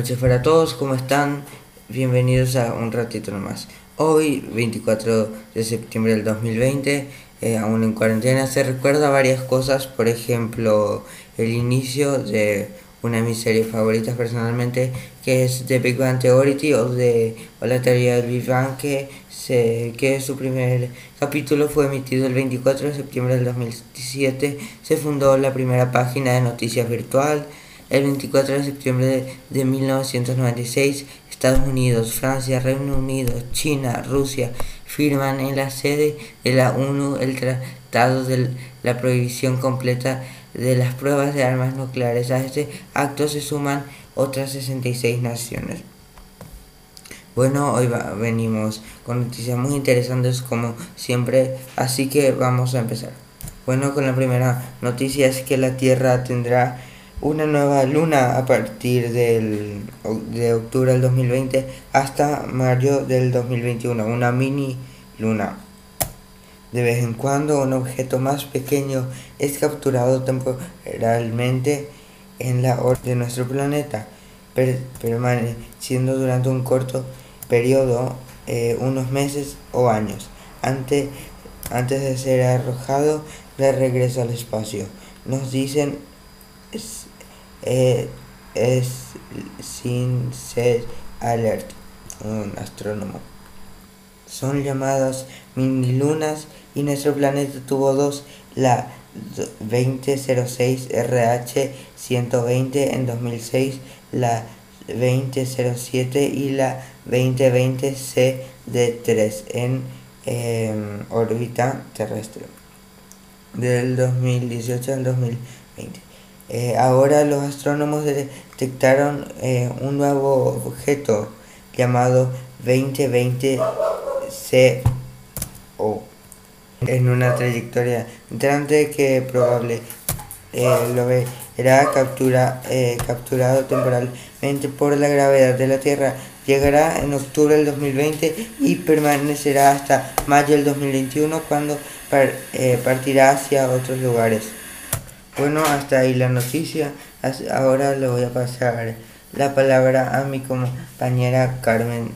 noches para todos, ¿cómo están? Bienvenidos a un ratito nomás. Hoy, 24 de septiembre del 2020, eh, aún en cuarentena, se recuerda varias cosas, por ejemplo, el inicio de una de mis series favoritas personalmente, que es The Big Bang Theory o, de, o la teoría del Big Bang, que, se, que su primer capítulo fue emitido el 24 de septiembre del 2017. Se fundó la primera página de noticias virtual. El 24 de septiembre de, de 1996 Estados Unidos, Francia, Reino Unido, China, Rusia firman en la sede de la ONU el Tratado de la Prohibición Completa de las Pruebas de Armas Nucleares. A este acto se suman otras 66 naciones. Bueno, hoy venimos con noticias muy interesantes como siempre, así que vamos a empezar. Bueno, con la primera noticia es que la Tierra tendrá una nueva luna a partir del, de octubre del 2020 hasta mayo del 2021, una mini luna. De vez en cuando un objeto más pequeño es capturado temporalmente en la órbita de nuestro planeta, permaneciendo durante un corto periodo, eh, unos meses o años, antes, antes de ser arrojado de regreso al espacio. Nos dicen eh, es sin ser alert, un astrónomo. Son llamadas mini lunas y nuestro planeta tuvo dos, la 2006 RH 120 en 2006, la 2007 y la 2020 CD3 en em, órbita terrestre del 2018 al 2020. Eh, ahora los astrónomos detectaron eh, un nuevo objeto llamado 2020 CO en una trayectoria grande que probable eh, lo verá captura, capturado temporalmente por la gravedad de la Tierra. Llegará en octubre del 2020 y permanecerá hasta mayo del 2021 cuando partirá hacia otros lugares. Bueno, hasta ahí la noticia. Ahora le voy a pasar la palabra a mi compañera Carmen,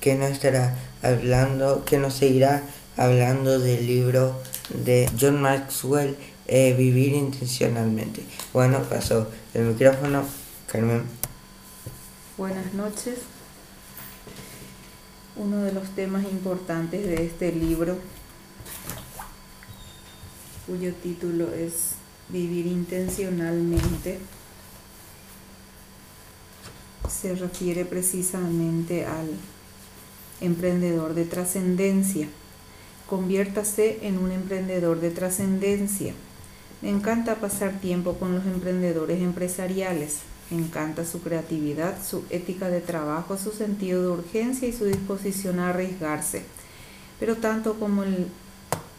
que nos estará hablando, que nos seguirá hablando del libro de John Maxwell, eh, Vivir intencionalmente. Bueno, pasó el micrófono, Carmen. Buenas noches. Uno de los temas importantes de este libro, cuyo título es vivir intencionalmente se refiere precisamente al emprendedor de trascendencia. Conviértase en un emprendedor de trascendencia. Me encanta pasar tiempo con los emprendedores empresariales. Me encanta su creatividad, su ética de trabajo, su sentido de urgencia y su disposición a arriesgarse. Pero tanto como el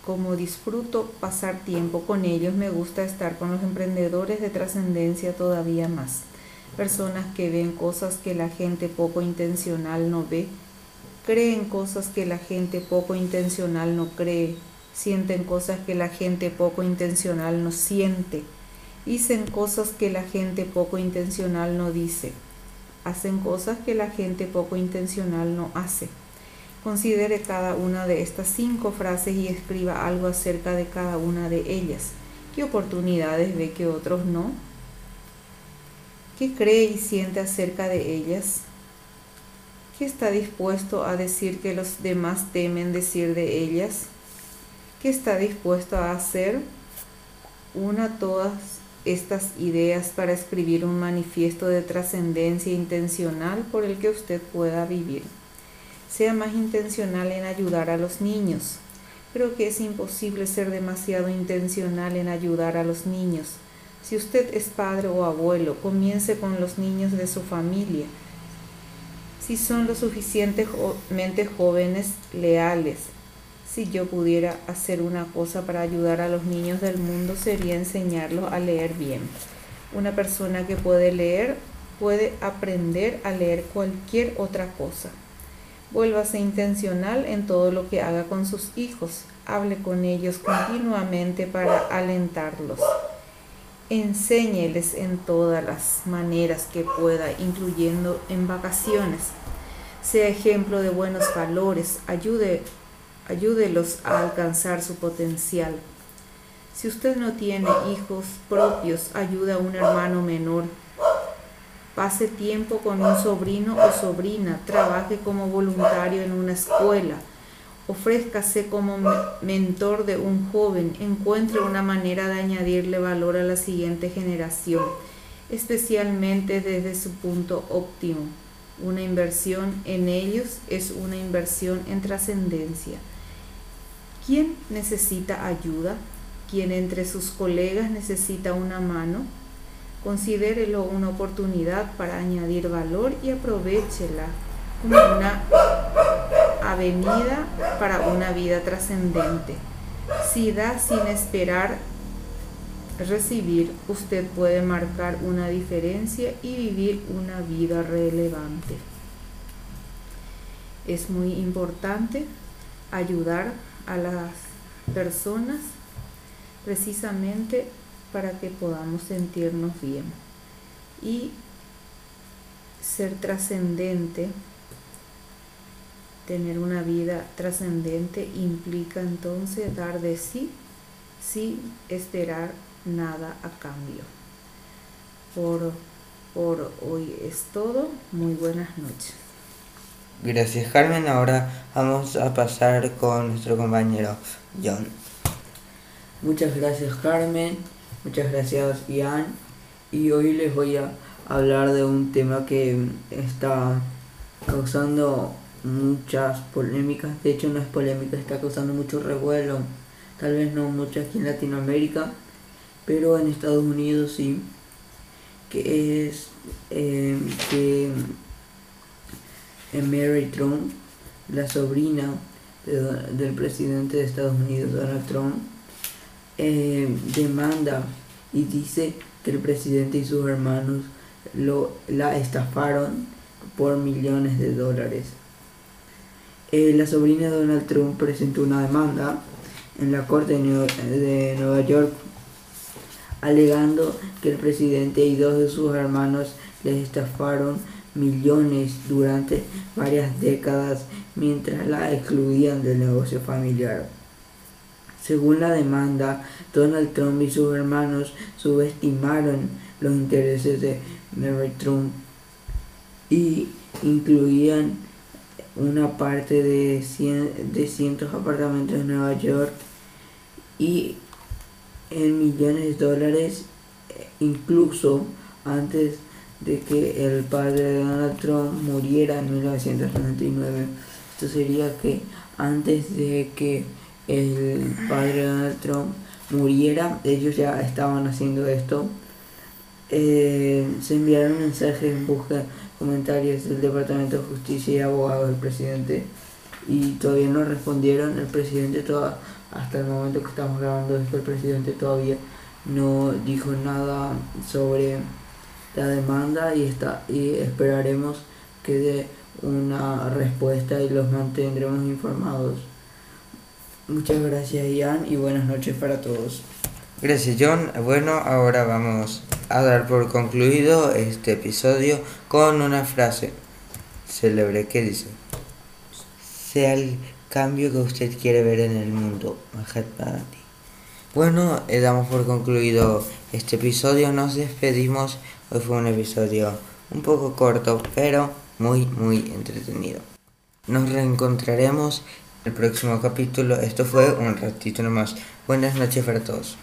como disfruto pasar tiempo con ellos, me gusta estar con los emprendedores de trascendencia todavía más. Personas que ven cosas que la gente poco intencional no ve, creen cosas que la gente poco intencional no cree, sienten cosas que la gente poco intencional no siente, dicen cosas que la gente poco intencional no dice, hacen cosas que la gente poco intencional no hace. Considere cada una de estas cinco frases y escriba algo acerca de cada una de ellas. ¿Qué oportunidades ve que otros no? ¿Qué cree y siente acerca de ellas? ¿Qué está dispuesto a decir que los demás temen decir de ellas? ¿Qué está dispuesto a hacer? Una todas estas ideas para escribir un manifiesto de trascendencia intencional por el que usted pueda vivir sea más intencional en ayudar a los niños. Creo que es imposible ser demasiado intencional en ayudar a los niños. Si usted es padre o abuelo, comience con los niños de su familia. Si son lo suficientemente jóvenes, leales. Si yo pudiera hacer una cosa para ayudar a los niños del mundo sería enseñarlos a leer bien. Una persona que puede leer puede aprender a leer cualquier otra cosa. Vuélvase intencional en todo lo que haga con sus hijos. Hable con ellos continuamente para alentarlos. Enséñeles en todas las maneras que pueda, incluyendo en vacaciones. Sea ejemplo de buenos valores, ayude, ayúdelos a alcanzar su potencial. Si usted no tiene hijos propios, ayude a un hermano menor. Pase tiempo con un sobrino o sobrina, trabaje como voluntario en una escuela, ofrézcase como mentor de un joven, encuentre una manera de añadirle valor a la siguiente generación, especialmente desde su punto óptimo. Una inversión en ellos es una inversión en trascendencia. ¿Quién necesita ayuda? ¿Quién entre sus colegas necesita una mano? Considérelo una oportunidad para añadir valor y aprovechela como una avenida para una vida trascendente. Si da sin esperar recibir, usted puede marcar una diferencia y vivir una vida relevante. Es muy importante ayudar a las personas precisamente para que podamos sentirnos bien y ser trascendente Tener una vida trascendente implica entonces dar de sí sin esperar nada a cambio. Por, por hoy es todo. Muy buenas noches. Gracias Carmen. Ahora vamos a pasar con nuestro compañero John. Muchas gracias Carmen. Muchas gracias Ian. Y hoy les voy a hablar de un tema que está causando muchas polémicas, de hecho no es polémica, está causando mucho revuelo, tal vez no mucho aquí en Latinoamérica, pero en Estados Unidos sí, que es eh, que Mary Trump, la sobrina del presidente de Estados Unidos, Donald Trump, eh, demanda y dice que el presidente y sus hermanos lo, la estafaron por millones de dólares. Eh, la sobrina de Donald Trump presentó una demanda en la Corte de Nueva York alegando que el presidente y dos de sus hermanos les estafaron millones durante varias décadas mientras la excluían del negocio familiar. Según la demanda, Donald Trump y sus hermanos subestimaron los intereses de Mary Trump y incluían una parte de, de cientos apartamentos en Nueva York y en millones de dólares incluso antes de que el padre de Donald Trump muriera en 1999. Esto sería que antes de que el padre Donald Trump muriera, ellos ya estaban haciendo esto. Eh, se enviaron mensajes en busca comentarios del Departamento de Justicia y abogados del presidente y todavía no respondieron. El presidente toda, hasta el momento que estamos grabando esto, el presidente todavía no dijo nada sobre la demanda y está y esperaremos que dé una respuesta y los mantendremos informados. Muchas gracias Ian y buenas noches para todos. Gracias John. Bueno, ahora vamos a dar por concluido este episodio con una frase célebre que dice, sea el cambio que usted quiere ver en el mundo, Mahatma Bueno, eh, damos por concluido este episodio, nos despedimos, hoy fue un episodio un poco corto, pero muy, muy entretenido. Nos reencontraremos en el próximo capítulo, esto fue un ratito nomás. Buenas noches para todos.